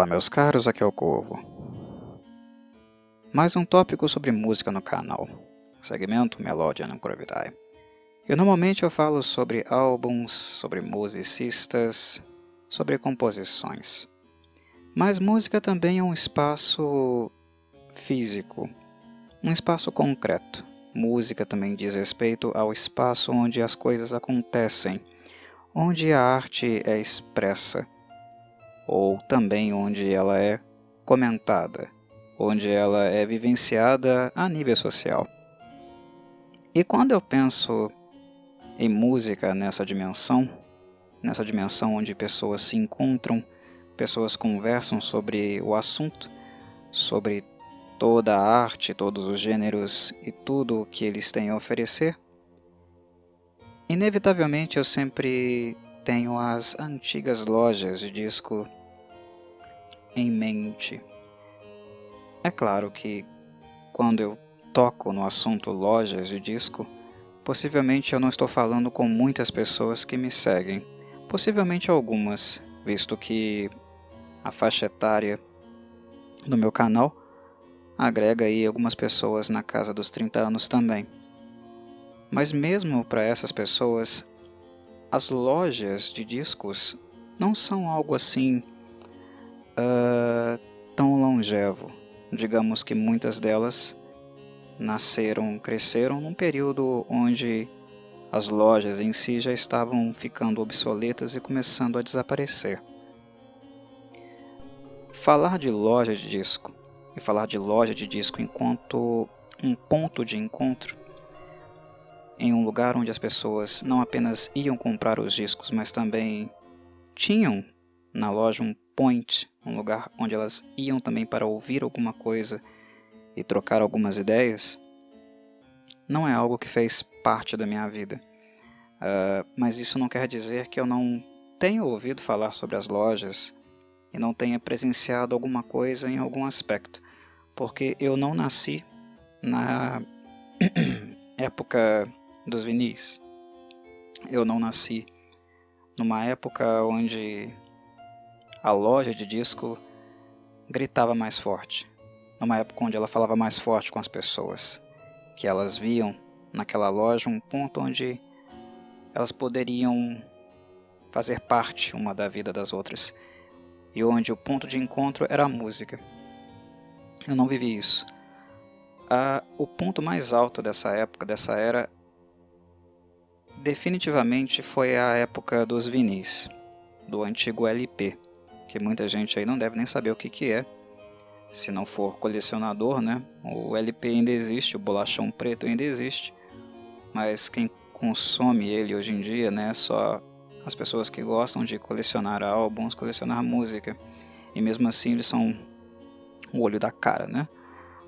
Olá meus caros, aqui é o Corvo. Mais um tópico sobre música no canal, segmento Melódia no Gravidade. Eu normalmente eu falo sobre álbuns, sobre musicistas, sobre composições. Mas música também é um espaço físico, um espaço concreto. Música também diz respeito ao espaço onde as coisas acontecem, onde a arte é expressa ou também onde ela é comentada, onde ela é vivenciada a nível social. E quando eu penso em música nessa dimensão, nessa dimensão onde pessoas se encontram, pessoas conversam sobre o assunto, sobre toda a arte, todos os gêneros e tudo o que eles têm a oferecer, inevitavelmente eu sempre tenho as antigas lojas de disco em mente. É claro que quando eu toco no assunto lojas de disco, possivelmente eu não estou falando com muitas pessoas que me seguem, possivelmente algumas, visto que a faixa etária do meu canal agrega aí algumas pessoas na casa dos 30 anos também. Mas mesmo para essas pessoas, as lojas de discos não são algo assim uh, tão longevo. Digamos que muitas delas nasceram, cresceram num período onde as lojas em si já estavam ficando obsoletas e começando a desaparecer. Falar de loja de disco e falar de loja de disco enquanto um ponto de encontro em um lugar onde as pessoas não apenas iam comprar os discos, mas também tinham na loja um point, um lugar onde elas iam também para ouvir alguma coisa e trocar algumas ideias, não é algo que fez parte da minha vida. Uh, mas isso não quer dizer que eu não tenha ouvido falar sobre as lojas e não tenha presenciado alguma coisa em algum aspecto, porque eu não nasci na época dos vinis. Eu não nasci numa época onde a loja de disco gritava mais forte, numa época onde ela falava mais forte com as pessoas, que elas viam naquela loja um ponto onde elas poderiam fazer parte uma da vida das outras, e onde o ponto de encontro era a música. Eu não vivi isso. Ah, o ponto mais alto dessa época, dessa era, definitivamente foi a época dos vinis, do antigo LP que muita gente aí não deve nem saber o que, que é. Se não for colecionador, né? O LP ainda existe, o bolachão preto ainda existe. Mas quem consome ele hoje em dia, né? Só as pessoas que gostam de colecionar álbuns, colecionar música. E mesmo assim eles são o olho da cara, né?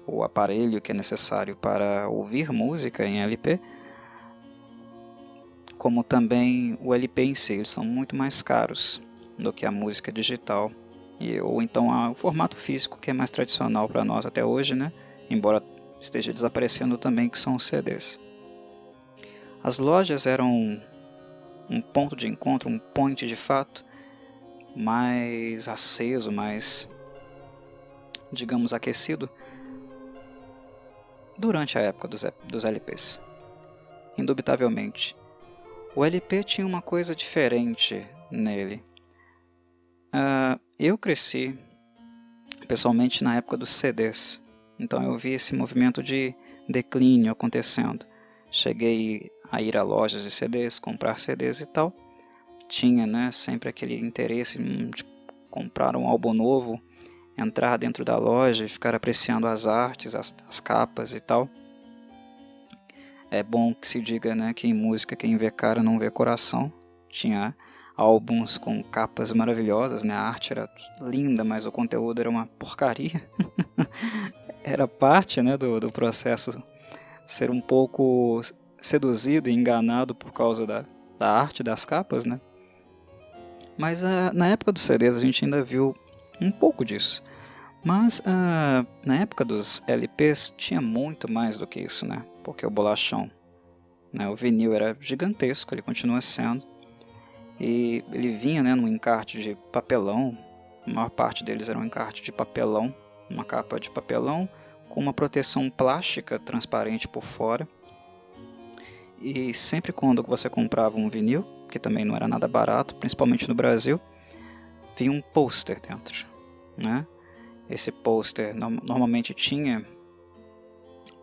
O aparelho que é necessário para ouvir música em LP, como também o LP em si, eles são muito mais caros do que a música digital e, ou então o formato físico que é mais tradicional para nós até hoje, né? embora esteja desaparecendo também, que são os CDs. As lojas eram um ponto de encontro, um point de fato, mais aceso, mais, digamos, aquecido durante a época dos, dos LPs. Indubitavelmente. O LP tinha uma coisa diferente nele. Uh, eu cresci pessoalmente na época dos CDs, então eu vi esse movimento de declínio acontecendo. Cheguei a ir a lojas de CDs, comprar CDs e tal. Tinha né, sempre aquele interesse de comprar um álbum novo, entrar dentro da loja e ficar apreciando as artes, as, as capas e tal. É bom que se diga né, que em música quem vê cara não vê coração. Tinha álbuns com capas maravilhosas, né? A arte era linda, mas o conteúdo era uma porcaria. era parte, né, do, do processo ser um pouco seduzido e enganado por causa da, da arte das capas, né? Mas uh, na época dos CDs a gente ainda viu um pouco disso. Mas uh, na época dos LPs tinha muito mais do que isso, né? Porque o bolachão, né? o vinil era gigantesco, ele continua sendo. E ele vinha né, num encarte de papelão, A maior parte deles eram encarte de papelão, uma capa de papelão com uma proteção plástica transparente por fora. E sempre quando você comprava um vinil, que também não era nada barato, principalmente no Brasil, vinha um pôster dentro, né? Esse pôster normalmente tinha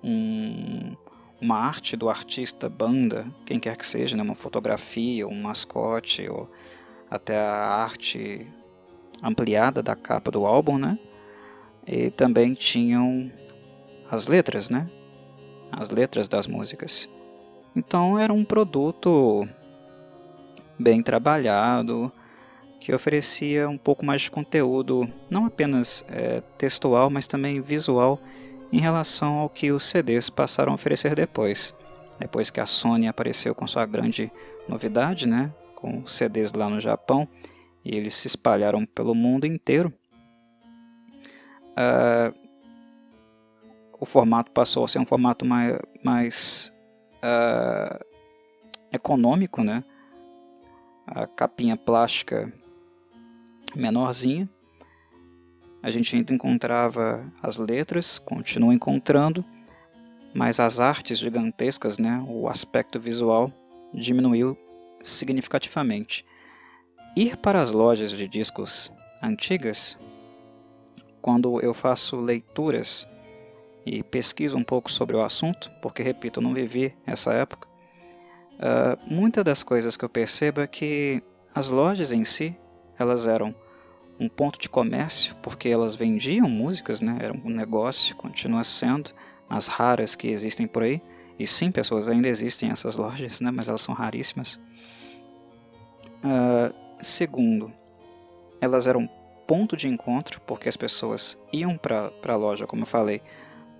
um, uma arte do artista, banda, quem quer que seja, né? uma fotografia, um mascote, ou até a arte ampliada da capa do álbum, né? E também tinham as letras, né? As letras das músicas. Então era um produto bem trabalhado, que oferecia um pouco mais de conteúdo, não apenas é, textual, mas também visual em relação ao que os CDs passaram a oferecer depois. Depois que a Sony apareceu com sua grande novidade, né, com CDs lá no Japão, e eles se espalharam pelo mundo inteiro, uh, o formato passou a ser um formato mais, mais uh, econômico, né? A capinha plástica menorzinha, a gente ainda encontrava as letras, continua encontrando, mas as artes gigantescas, né, o aspecto visual diminuiu significativamente. Ir para as lojas de discos antigas, quando eu faço leituras e pesquiso um pouco sobre o assunto, porque repito, eu não vivi essa época, uh, muitas das coisas que eu percebo é que as lojas em si, elas eram um ponto de comércio, porque elas vendiam músicas, né? era um negócio, continua sendo, as raras que existem por aí. E sim, pessoas, ainda existem essas lojas, né? mas elas são raríssimas. Uh, segundo, elas eram ponto de encontro, porque as pessoas iam para a loja, como eu falei,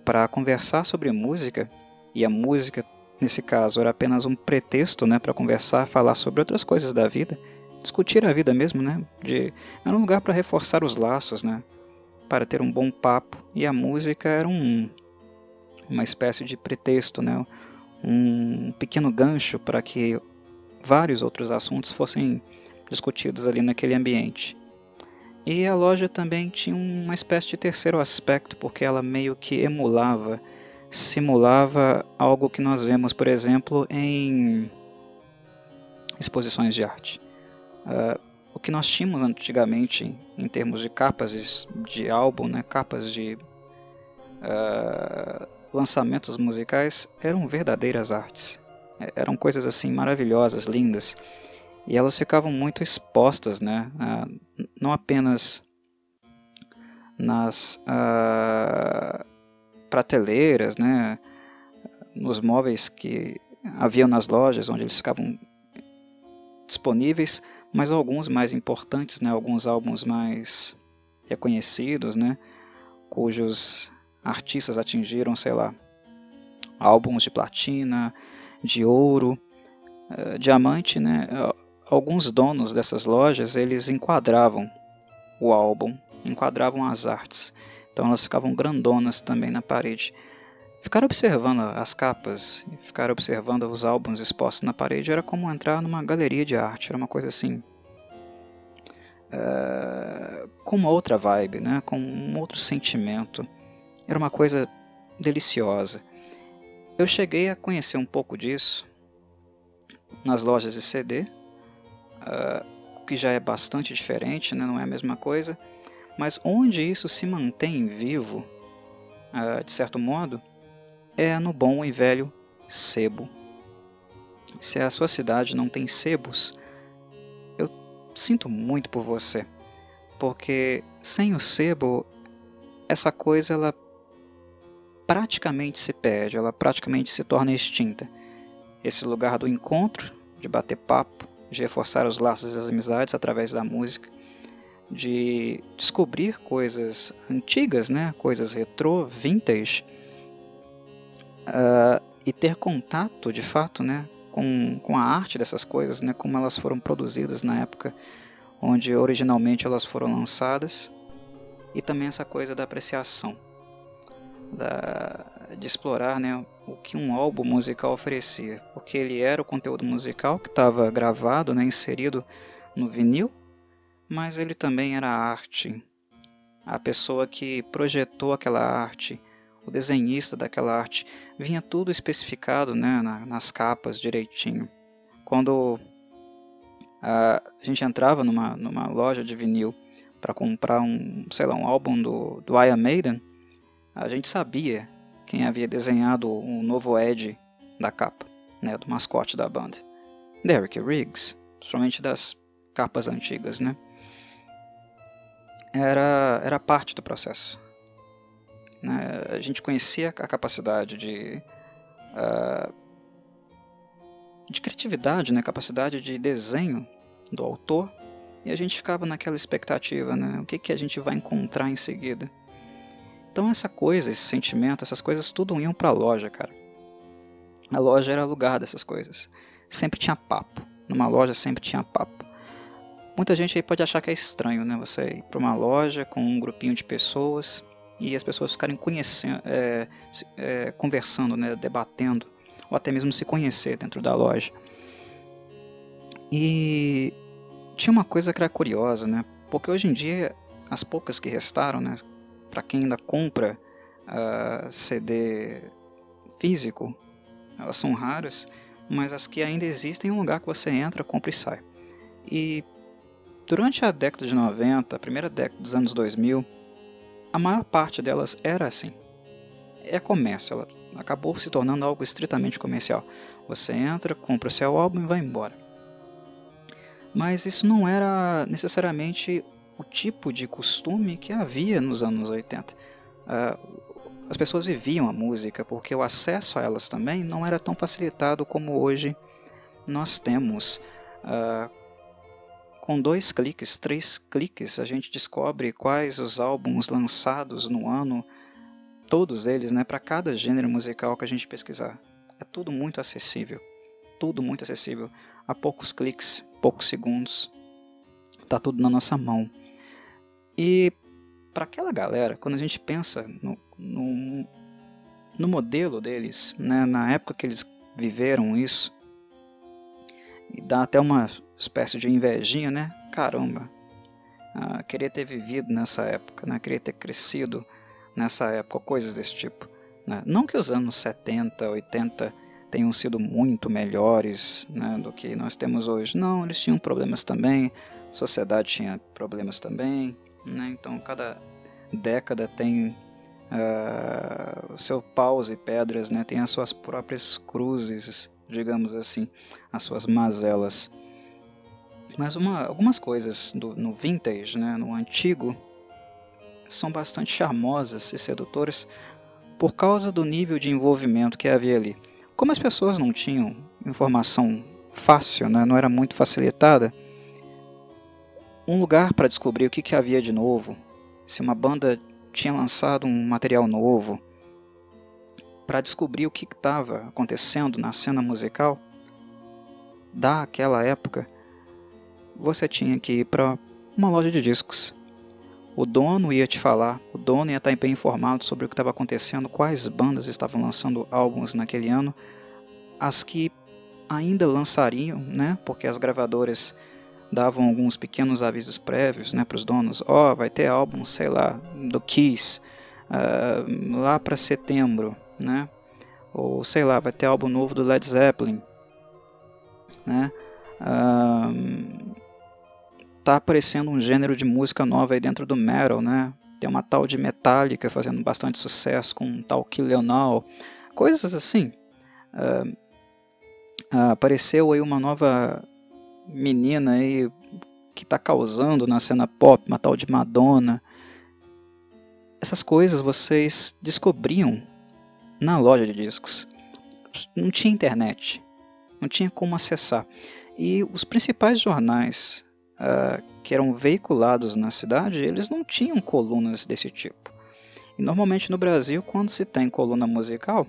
para conversar sobre música, e a música, nesse caso, era apenas um pretexto né, para conversar, falar sobre outras coisas da vida discutir a vida mesmo, né? De, era um lugar para reforçar os laços, né? Para ter um bom papo. E a música era um, uma espécie de pretexto, né? Um pequeno gancho para que vários outros assuntos fossem discutidos ali naquele ambiente. E a loja também tinha uma espécie de terceiro aspecto, porque ela meio que emulava, simulava algo que nós vemos, por exemplo, em exposições de arte. Uh, o que nós tínhamos antigamente em termos de capas de álbum, né, capas de uh, lançamentos musicais, eram verdadeiras artes. É, eram coisas assim maravilhosas, lindas. E elas ficavam muito expostas, né, uh, não apenas nas prateleiras, né, nos móveis que haviam nas lojas, onde eles ficavam disponíveis, mas alguns mais importantes, né, alguns álbuns mais reconhecidos, né, cujos artistas atingiram, sei lá, álbuns de platina, de ouro, uh, diamante, né, alguns donos dessas lojas, eles enquadravam o álbum, enquadravam as artes, então elas ficavam grandonas também na parede. Ficar observando as capas, ficar observando os álbuns expostos na parede era como entrar numa galeria de arte, era uma coisa assim. Uh, com uma outra vibe, né? com um outro sentimento. Era uma coisa deliciosa. Eu cheguei a conhecer um pouco disso nas lojas de CD, uh, que já é bastante diferente, né? não é a mesma coisa, mas onde isso se mantém vivo, uh, de certo modo, é no bom e velho sebo. Se a sua cidade não tem sebos, eu sinto muito por você, porque sem o sebo, essa coisa ela praticamente se perde, ela praticamente se torna extinta. Esse lugar do encontro, de bater papo, de reforçar os laços das amizades através da música, de descobrir coisas antigas, né, coisas retrô, vintage, uh, e ter contato de fato né, com, com a arte dessas coisas, né, como elas foram produzidas na época onde originalmente elas foram lançadas, e também essa coisa da apreciação, da, de explorar né, o que um álbum musical oferecia, porque ele era o conteúdo musical que estava gravado, né, inserido no vinil, mas ele também era arte. A pessoa que projetou aquela arte, o desenhista daquela arte, vinha tudo especificado né, na, nas capas direitinho. Quando a gente entrava numa, numa loja de vinil para comprar um, sei lá, um álbum do, do Iron Maiden, a gente sabia quem havia desenhado o novo Ed da capa, né, do mascote da banda. Derek Riggs, principalmente das capas antigas, né? Era, era parte do processo. Né? A gente conhecia a capacidade de uh, de criatividade, né? capacidade de desenho do autor e a gente ficava naquela expectativa, né? O que, que a gente vai encontrar em seguida? Então essa coisa, esse sentimento, essas coisas tudo iam para a loja, cara. A loja era lugar dessas coisas. Sempre tinha papo. Numa loja sempre tinha papo. Muita gente aí pode achar que é estranho, né? Você ir para uma loja com um grupinho de pessoas e as pessoas ficarem conhecendo, é, é, conversando, né? Debatendo ou até mesmo se conhecer dentro da loja. E tinha uma coisa que era curiosa, né? Porque hoje em dia as poucas que restaram, né? Para quem ainda compra uh, ah, CD físico, elas são raras, mas as que ainda existem é um lugar que você entra, compra e sai. E durante a década de 90, a primeira década dos anos 2000, a maior parte delas era assim. É comércio, ela acabou se tornando algo estritamente comercial. Você entra, compra o seu álbum e vai embora. Mas isso não era necessariamente o tipo de costume que havia nos anos 80. Uh, ah, as pessoas viviam a música porque o acesso a elas também não era tão facilitado como hoje nós temos. Uh, com dois cliques, três cliques, a gente descobre quais os álbuns lançados no ano todos eles, né, para cada gênero musical que a gente pesquisar. É tudo muito acessível, tudo muito acessível, a poucos cliques, poucos segundos, tá tudo na nossa mão. E para aquela galera, quando a gente pensa no, no, no modelo deles, né, na época que eles viveram isso, e dá até uma espécie de invejinha, né? Caramba, ah, queria ter vivido nessa época, né? queria ter crescido nessa época, coisas desse tipo. Né? Não que os anos 70, 80 tenham sido muito melhores né, do que nós temos hoje. Não, eles tinham problemas também, a sociedade tinha problemas também. Né? Então, cada década tem uh, o seu paus e pedras, né? tem as suas próprias cruzes, digamos assim, as suas mazelas. Mas uma, algumas coisas do, no vintage, né, no antigo, são bastante charmosas e sedutoras por causa do nível de envolvimento que havia ali. Como as pessoas não tinham informação fácil, né, não era muito facilitada, um lugar para descobrir o que, que havia de novo, se uma banda tinha lançado um material novo, para descobrir o que estava acontecendo na cena musical daquela época, você tinha que ir para uma loja de discos. O dono ia te falar, o dono ia estar bem informado sobre o que estava acontecendo, quais bandas estavam lançando álbuns naquele ano, as que ainda lançariam, né? Porque as gravadoras davam alguns pequenos avisos prévios, né, para os donos. Ó, oh, vai ter álbum, sei lá, do Kiss uh, lá para setembro, né? Ou sei lá, vai ter álbum novo do Led Zeppelin, né? Uh, tá aparecendo um gênero de música nova aí dentro do metal, né? Tem uma tal de Metallica fazendo bastante sucesso com um tal Killeonal, coisas assim. Uh, apareceu aí uma nova menina aí que está causando na cena pop, uma tal de Madonna. Essas coisas vocês descobriam na loja de discos. Não tinha internet, não tinha como acessar. E os principais jornais uh, que eram veiculados na cidade, eles não tinham colunas desse tipo. E normalmente no Brasil, quando se tem coluna musical,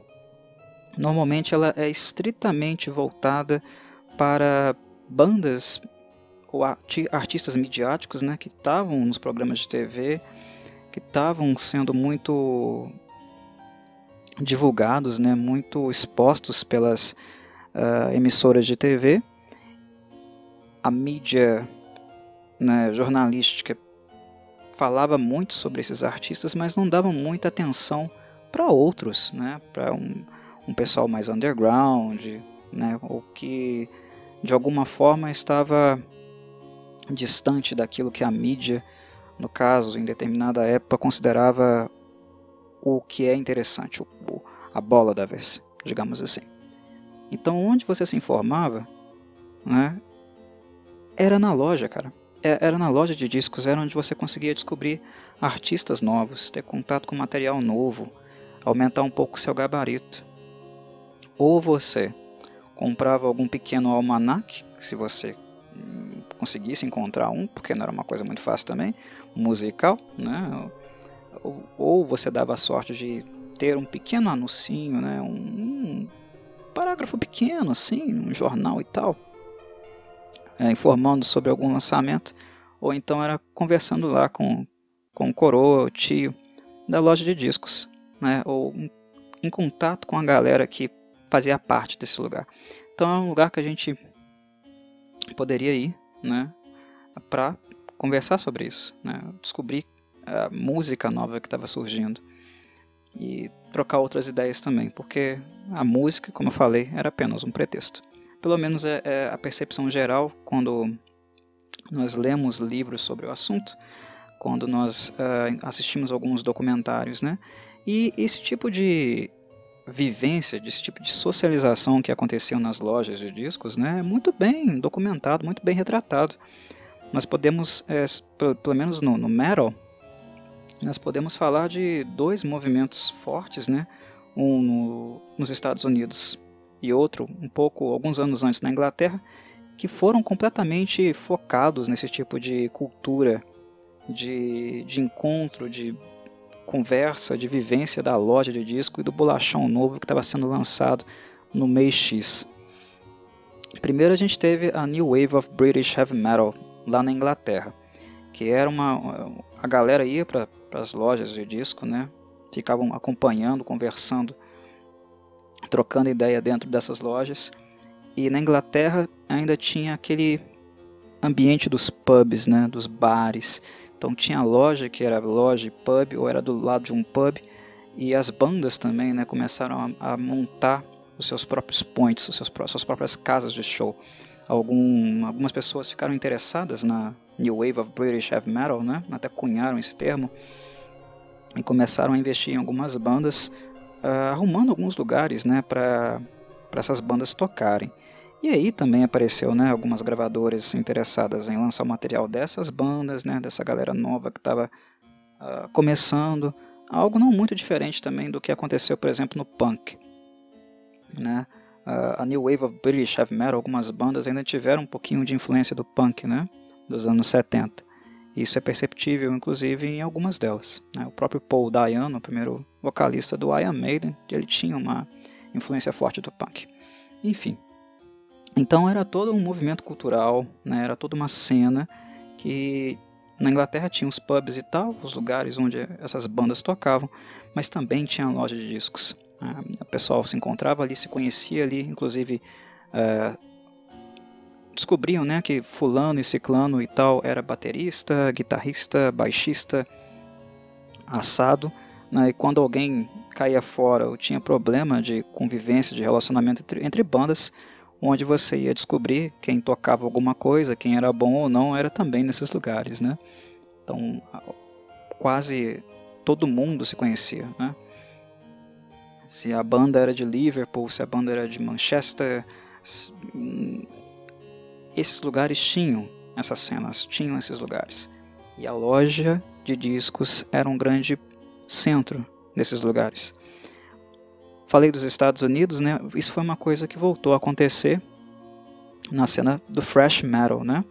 normalmente ela é estritamente voltada para bandas ou artistas midiáticos né, que estavam nos programas de TV, que estavam sendo muito divulgados, né, muito expostos pelas uh, emissoras de TV. A mídia né, jornalística falava muito sobre esses artistas, mas não dava muita atenção para outros, né, para um, um pessoal mais underground, né, ou que de alguma forma estava distante daquilo que a mídia, no caso, em determinada época, considerava o que é interessante, o, a bola da vez, digamos assim. Então, onde você se informava, né, era na loja, cara. É, era na loja de discos, era onde você conseguia descobrir artistas novos, ter contato com material novo, aumentar um pouco seu gabarito. Ou você comprava algum pequeno almanac, se você hum, conseguisse encontrar um, porque não era uma coisa muito fácil também, musical, né? Ou, você dava a sorte de ter um pequeno anuncinho, né? um, um parágrafo pequeno, assim, um jornal e tal, é, informando sobre algum lançamento, ou então era conversando lá com, com o coroa, o tio da loja de discos, né? ou em, contato com a galera que fazia parte desse lugar. Então é um lugar que a gente poderia ir né? para conversar sobre isso, né? descobrir a música nova que estava surgindo e trocar outras ideias também, porque a música, como eu falei, era apenas um pretexto. Pelo menos é, é a percepção geral quando nós lemos livros sobre o assunto, quando nós uh, assistimos alguns documentários, né? E esse tipo de vivência, desse tipo de socialização que aconteceu nas lojas de discos, né, é muito bem documentado, muito bem retratado. Nós podemos, é, pelo menos no, no metal, nós podemos falar de dois movimentos fortes, né? um no, nos Estados Unidos e outro um pouco alguns anos antes na Inglaterra, que foram completamente focados nesse tipo de cultura de, de encontro, de conversa, de vivência da loja de disco e do bolachão novo que estava sendo lançado no mês X. Primeiro a gente teve a New Wave of British Heavy Metal lá na Inglaterra, que era uma a galera ia para as lojas de disco, né? Ficavam acompanhando, conversando, trocando ideia dentro dessas lojas. E na Inglaterra ainda tinha aquele ambiente dos pubs, né? Dos bares. Então tinha loja que era loja e pub, ou era do lado de um pub. E as bandas também, né? Começaram a, a montar os seus próprios points, os seus, suas próprias casas de show. Algum, algumas pessoas ficaram interessadas na, New Wave of British Heavy Metal, né? até cunharam esse termo, e começaram a investir em algumas bandas, uh, arrumando alguns lugares né, para essas bandas tocarem. E aí também apareceu né, algumas gravadoras interessadas em lançar o material dessas bandas, né, dessa galera nova que estava uh, ah, começando, algo não muito diferente também do que aconteceu, por exemplo, no punk. Né? Uh, a New Wave of British Heavy Metal, algumas bandas ainda tiveram um pouquinho de influência do punk, né? dos anos 70. Isso é perceptível, inclusive, em algumas delas. Né? O próprio Paul Dayano, o primeiro vocalista do Iron Maiden, ele tinha uma influência forte do punk. Enfim, então era todo um movimento cultural, né? era toda uma cena que na Inglaterra tinha os pubs e tal, os lugares onde essas bandas tocavam, mas também tinha loja de discos. Né? O pessoal se encontrava ali, se conhecia ali, inclusive uh, descobriam né, que fulano e ciclano e tal era baterista, guitarrista, baixista, assado, né, e quando alguém caía fora ou tinha problema de convivência, de relacionamento entre, entre bandas, onde você ia descobrir quem tocava alguma coisa, quem era bom ou não, era também nesses lugares, né? Então, quase todo mundo se conhecia, né? Se a banda era de Liverpool, se a banda era de Manchester, esses lugares tinham essas cenas, tinham esses lugares. E a loja de discos era um grande centro desses lugares. Falei dos Estados Unidos, né? Isso foi uma coisa que voltou a acontecer na cena do thrash metal, né?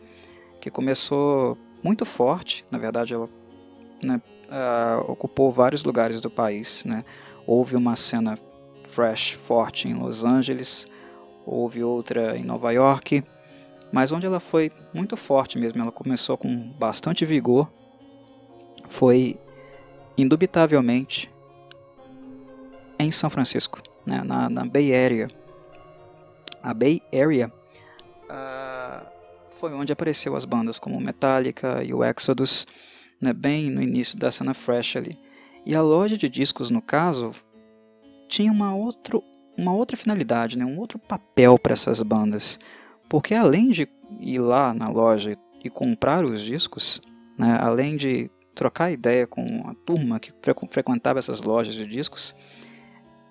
Que começou muito forte, na verdade ela né, uh, ocupou vários lugares do país, né? Houve uma cena thrash forte em Los Angeles, houve outra em Nova York, mas onde ela foi muito forte mesmo, ela começou com bastante vigor, foi indubitavelmente em São Francisco, né, na, na, Bay Area. A Bay Area uh, foi onde apareceu as bandas como Metallica e o Exodus, né, bem no início da cena fresh ali. E a loja de discos, no caso, tinha uma, outro, uma outra finalidade, né, um outro papel para essas bandas. Porque além de ir lá na loja e comprar os discos, né, além de trocar ideia com a turma que frequentava essas lojas de discos,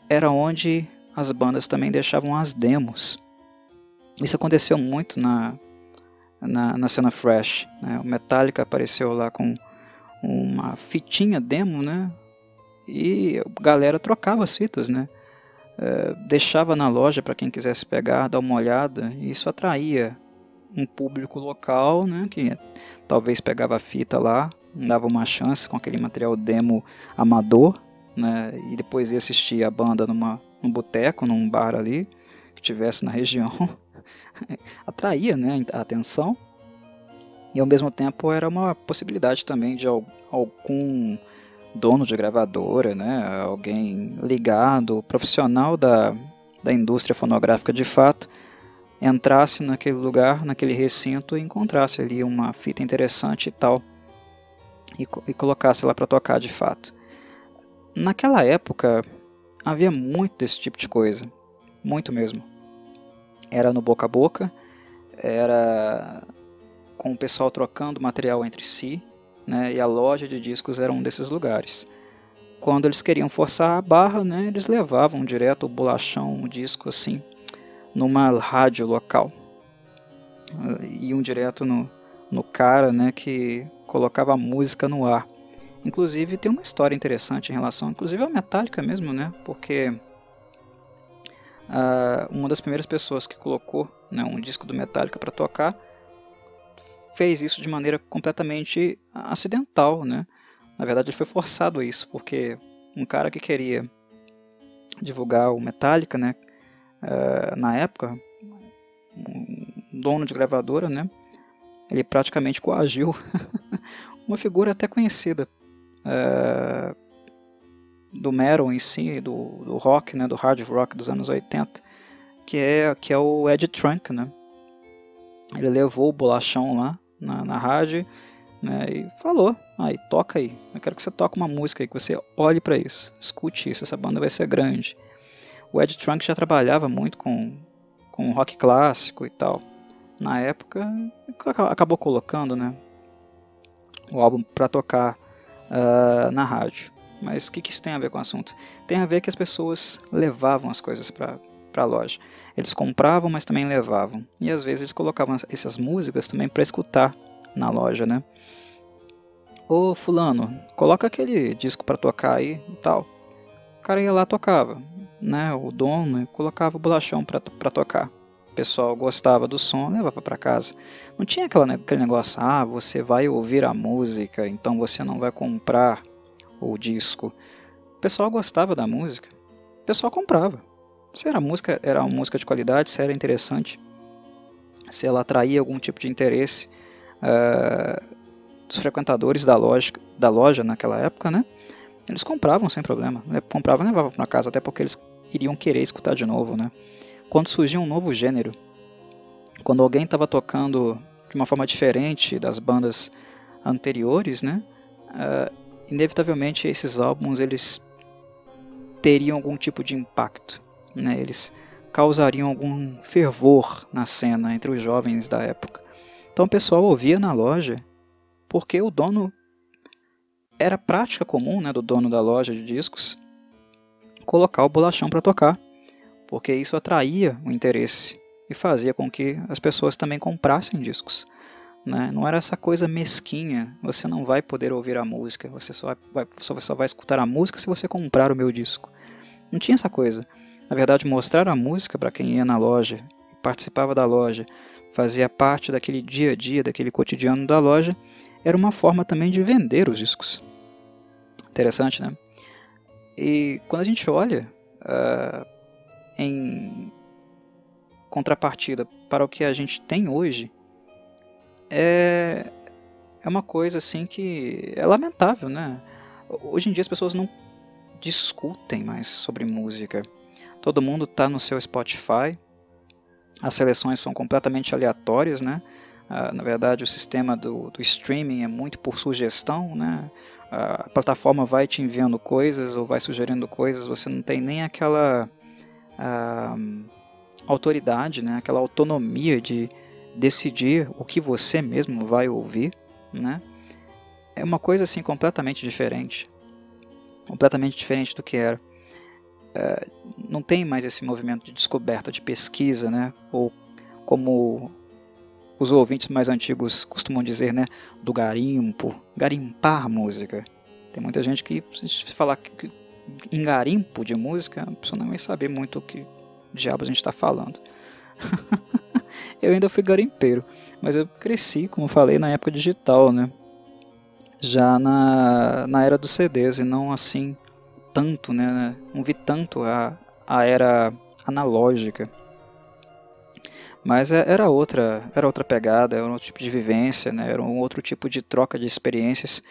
era onde as bandas também deixavam as demos. Isso aconteceu muito na, na, na cena Fresh. Né? O Metallica apareceu lá com uma fitinha demo, né? E a galera trocava as fitas, né? É, deixava na loja para quem quisesse pegar, dar uma olhada. E isso atraía um público local, né? Que talvez pegava a fita lá, dava uma chance com aquele material demo amador, né? E depois ia assistir a banda numa, num boteco, num bar ali que tivesse na região. atraía né, a atenção e ao mesmo tempo era uma possibilidade também de algum dono de gravadora, né, alguém ligado, profissional da, da indústria fonográfica de fato, entrasse naquele lugar, naquele recinto e encontrasse ali uma fita interessante e tal e, e colocasse lá para tocar de fato. Naquela época havia muito desse tipo de coisa, muito mesmo. Era no boca a boca, era com o pessoal trocando material entre si, né, e a loja de discos era um desses lugares. Quando eles queriam forçar a barra, né, eles levavam direto o bolachão, o disco assim, numa rádio local. Iam direto no, no cara né, que colocava a música no ar. Inclusive tem uma história interessante em relação, inclusive a Metallica mesmo, né? Porque uh, uma das primeiras pessoas que colocou né, um disco do Metallica para tocar fez isso de maneira completamente acidental, né? Na verdade, ele foi forçado a isso, porque um cara que queria divulgar o Metallica, né? Uh, na época, um dono de gravadora, né? Ele praticamente coagiu uma figura até conhecida uh, do metal em si, do, do rock, né? Do hard rock dos anos 80, que é, que é o Ed Trunk, né? Ele levou o bolachão lá na, na rádio né, e falou: aí, toca aí. Eu quero que você toque uma música aí, que você olhe para isso, escute isso, essa banda vai ser grande. O Ed Trunk já trabalhava muito com, com rock clássico e tal. Na época, acabou colocando né, o álbum para tocar uh, na rádio. Mas o que, que isso tem a ver com o assunto? Tem a ver que as pessoas levavam as coisas para a loja. Eles compravam, mas também levavam. E às vezes eles colocavam essas músicas também para escutar na loja, né? Ô fulano, coloca aquele disco para tocar aí e tal. O cara ia lá tocava, né? O dono colocava o bolachão para tocar. O pessoal gostava do som, levava para casa. Não tinha aquela, aquele negócio, ah, você vai ouvir a música, então você não vai comprar o disco. O pessoal gostava da música, o pessoal comprava se era música era uma música de qualidade, se era interessante, se ela atraía algum tipo de interesse uh, dos frequentadores da loja, da loja naquela época, né? Eles compravam sem problema, compravam e levavam para casa, até porque eles iriam querer escutar de novo, né? Quando surgia um novo gênero, quando alguém estava tocando de uma forma diferente das bandas anteriores, né? Uh, inevitavelmente esses álbuns eles teriam algum tipo de impacto né, eles causariam algum fervor na cena entre os jovens da época. Então o pessoal ouvia na loja porque o dono era prática comum né, do dono da loja de discos colocar o bolachão para tocar, porque isso atraía o interesse e fazia com que as pessoas também comprassem discos. Né? Não era essa coisa mesquinha, você não vai poder ouvir a música, você só vai, só vai escutar a música se você comprar o meu disco. Não tinha essa coisa. Na verdade, mostrar a música para quem ia na loja, participava da loja, fazia parte daquele dia a dia, daquele cotidiano da loja, era uma forma também de vender os discos. Interessante, né? E quando a gente olha uh, em contrapartida para o que a gente tem hoje, é, é uma coisa assim que é lamentável, né? Hoje em dia as pessoas não discutem mais sobre música. Todo mundo está no seu Spotify. As seleções são completamente aleatórias, né? Uh, na verdade, o sistema do, do, streaming é muito por sugestão, né? A plataforma vai te enviando coisas ou vai sugerindo coisas, você não tem nem aquela uh, autoridade, né? aquela autonomia de decidir o que você mesmo vai ouvir. Né? É uma coisa assim completamente diferente. Completamente diferente do que era. Uh, não tem mais esse movimento de descoberta, de pesquisa, né? ou como os ouvintes mais antigos costumam dizer, né, do garimpo, garimpar música. Tem muita gente que, se falar que, em garimpo de música, a pessoa não vai saber muito o que diabos a gente está falando. eu ainda fui garimpeiro, mas eu cresci, como falei, na época digital, né? Já na, na era dos CDs e não assim tanto, né? Não vi tanto a, a era analógica. Mas é, era outra, era outra pegada, era outro tipo de vivência, né? era um outro tipo de troca de experiências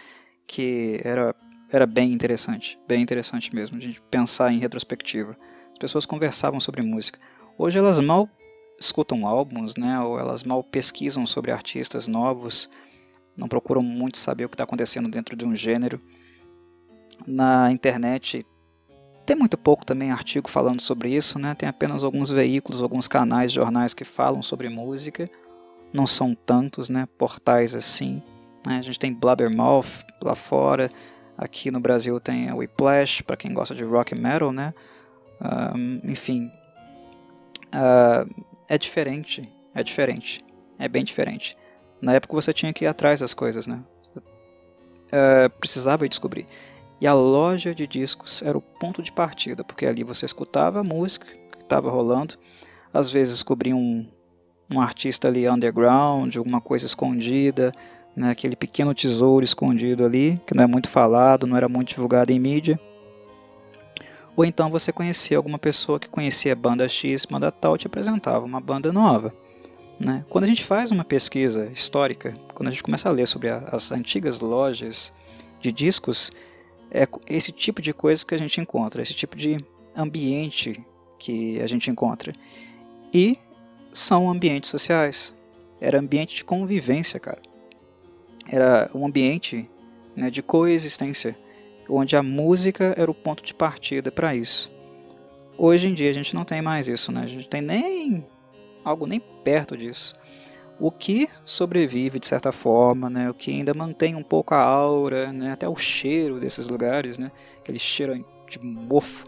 que era, era bem interessante, bem interessante mesmo, de pensar em retrospectiva. As pessoas conversavam sobre música. Hoje elas mal escutam álbuns, né? ou elas mal pesquisam sobre artistas novos, não procuram muito saber o que está acontecendo dentro de um gênero. Na internet tem muito pouco também artigo falando sobre isso, né? Tem apenas alguns veículos, alguns canais, jornais que falam sobre música. Não são tantos, né? Portais assim. Né? A gente tem Blabbermouth lá fora. Aqui no Brasil tem a Whiplash, para quem gosta de rock and metal, né? Uh, enfim, uh, é diferente, é diferente, é bem diferente. Na época você tinha que ir atrás das coisas, né? Uh, precisava descobrir. E a loja de discos era o ponto de partida, porque ali você escutava a música que estava rolando, às vezes descobria um, um artista ali underground, alguma coisa escondida, né, aquele pequeno tesouro escondido ali, que não é muito falado, não era muito divulgado em mídia. Ou então você conhecia alguma pessoa que conhecia a banda X, banda tal, te apresentava uma banda nova. Né? Quando a gente faz uma pesquisa histórica, quando a gente começa a ler sobre a, as antigas lojas de discos, é esse tipo de coisa que a gente encontra, esse tipo de ambiente que a gente encontra. E são ambientes sociais. Era ambiente de convivência, cara. Era um ambiente né, de coexistência, onde a música era o ponto de partida para isso. Hoje em dia a gente não tem mais isso, né? A gente tem nem algo nem perto disso o que sobrevive de certa forma, né, o que ainda mantém um pouco a aura, né, até o cheiro desses lugares, né, aquele cheiro de mofo.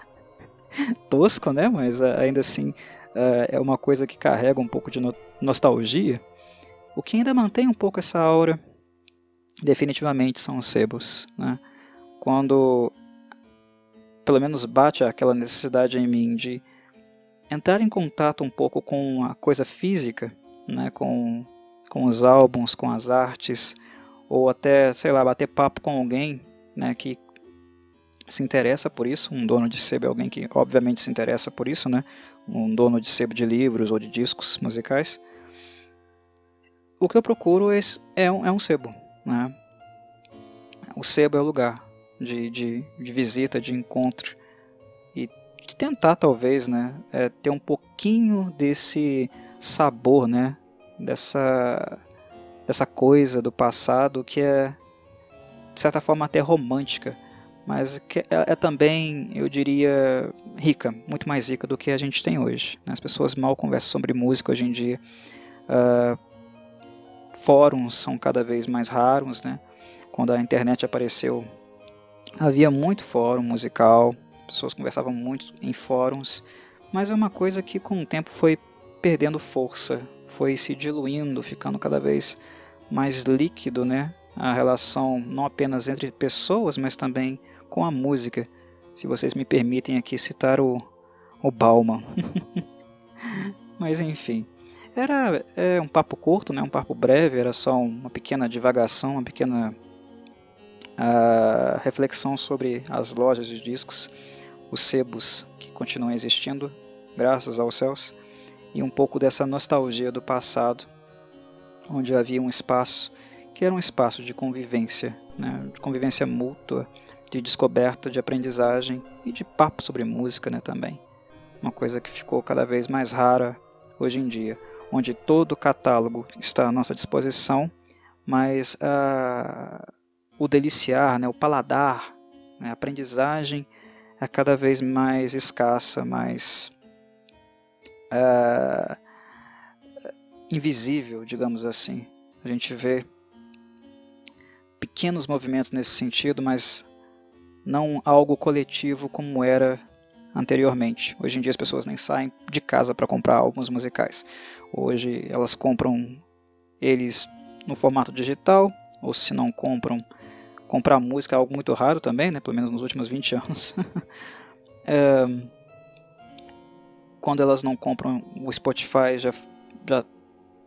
Tosco, né, mas ah, ainda assim uh, é uma coisa que carrega um pouco de no nostalgia. O que ainda mantém um pouco essa aura, definitivamente, são os sebos. Né? Quando, pelo menos, bate aquela necessidade em mim de entrar em contato um pouco com a coisa física, né, com, com os álbuns, com as artes, ou até, sei lá, bater papo com alguém né, que se interessa por isso, um dono de sebo é alguém que obviamente se interessa por isso, né, um dono de sebo de livros ou de discos musicais. O que eu procuro é, é, um, é um sebo. Né? O sebo é o lugar de, de, de visita, de encontro de tentar talvez, né, é, ter um pouquinho desse sabor, né, dessa dessa coisa do passado que é de certa forma até romântica, mas que é, é também, eu diria, rica, muito mais rica do que a gente tem hoje. Né? As pessoas mal conversam sobre música hoje em dia. Uh, fóruns são cada vez mais raros, né? Quando a internet apareceu, havia muito fórum musical, pessoas conversavam muito em fóruns, mas é uma coisa que com o tempo foi perdendo força, foi se diluindo, ficando cada vez mais líquido, né? A relação não apenas entre pessoas, mas também com a música. Se vocês me permitem aqui citar o, o Bauman. mas enfim, era é, um papo curto, né? um papo breve, era só uma pequena divagação, uma pequena uh, reflexão sobre as lojas de discos os sebos que continuam existindo, graças aos céus, e um pouco dessa nostalgia do passado, onde havia um espaço que era um espaço de convivência, né, de convivência mútua, de descoberta, de aprendizagem e de papo sobre música né, também. Uma coisa que ficou cada vez mais rara hoje em dia. onde todo o catálogo está à nossa disposição, mas uh, o deliciar, né, o paladar, né, a aprendizagem é cada vez mais escassa, mais uh, invisível, digamos assim. A gente vê pequenos movimentos nesse sentido, mas não algo coletivo como era anteriormente. Hoje em dia as pessoas nem saem de casa para comprar álbuns musicais. Hoje elas compram eles no formato digital, ou se não compram, comprar música é algo muito raro também, né? pelo menos nos últimos 20 anos. é, quando elas não compram, o Spotify já, já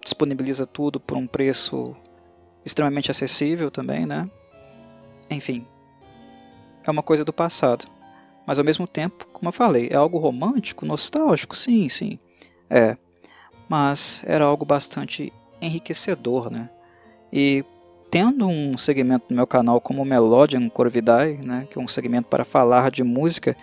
disponibiliza tudo por um preço extremamente acessível também, né? Enfim, é uma coisa do passado. Mas ao mesmo tempo, como eu falei, é algo romântico, nostálgico, sim, sim. É. Mas era algo bastante enriquecedor, né? E tendo um segmento no meu canal como Melodian Corvidae, né, que é um segmento para falar de música,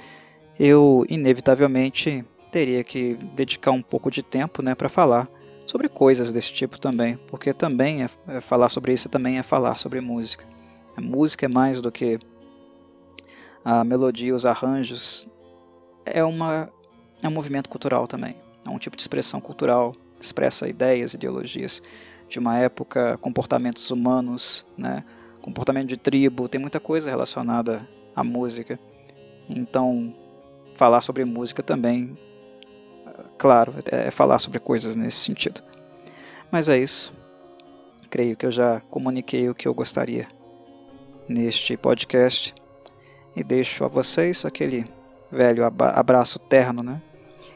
eu inevitavelmente teria que dedicar um pouco de tempo, né, para falar sobre coisas desse tipo também, porque também é, é falar sobre isso também é falar sobre música. A música é mais do que a melodia, os arranjos. É uma é um movimento cultural também. É um tipo de expressão cultural, expressa ideias, ideologias de uma época, comportamentos humanos, né? comportamento de tribo, tem muita coisa relacionada à música. Então, falar sobre música também claro, é falar sobre coisas nesse sentido. Mas é isso. Creio que eu já comuniquei o que eu gostaria neste podcast e deixo a vocês aquele velho abraço terno, né?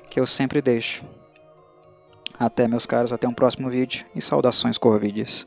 Que eu sempre deixo. Até, meus caros, até um próximo vídeo e saudações Corvides.